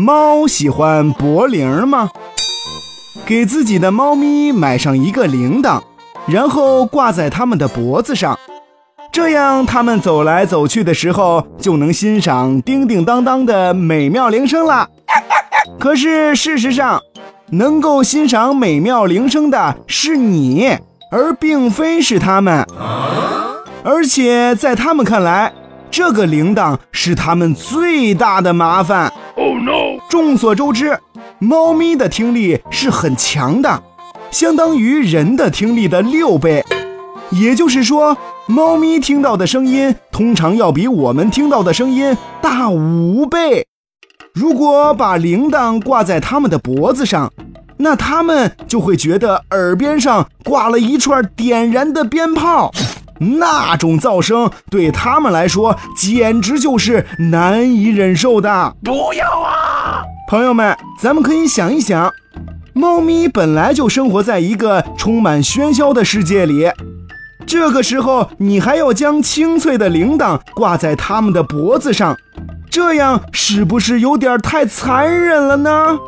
猫喜欢脖铃吗？给自己的猫咪买上一个铃铛，然后挂在它们的脖子上，这样它们走来走去的时候就能欣赏叮叮当当的美妙铃声啦。可是事实上，能够欣赏美妙铃声的是你，而并非是它们。而且在他们看来，这个铃铛是他们最大的麻烦。Oh no！众所周知，猫咪的听力是很强的，相当于人的听力的六倍。也就是说，猫咪听到的声音通常要比我们听到的声音大五倍。如果把铃铛挂在它们的脖子上，那它们就会觉得耳边上挂了一串点燃的鞭炮。那种噪声对他们来说简直就是难以忍受的。不要啊，朋友们，咱们可以想一想，猫咪本来就生活在一个充满喧嚣的世界里，这个时候你还要将清脆的铃铛挂在它们的脖子上，这样是不是有点太残忍了呢？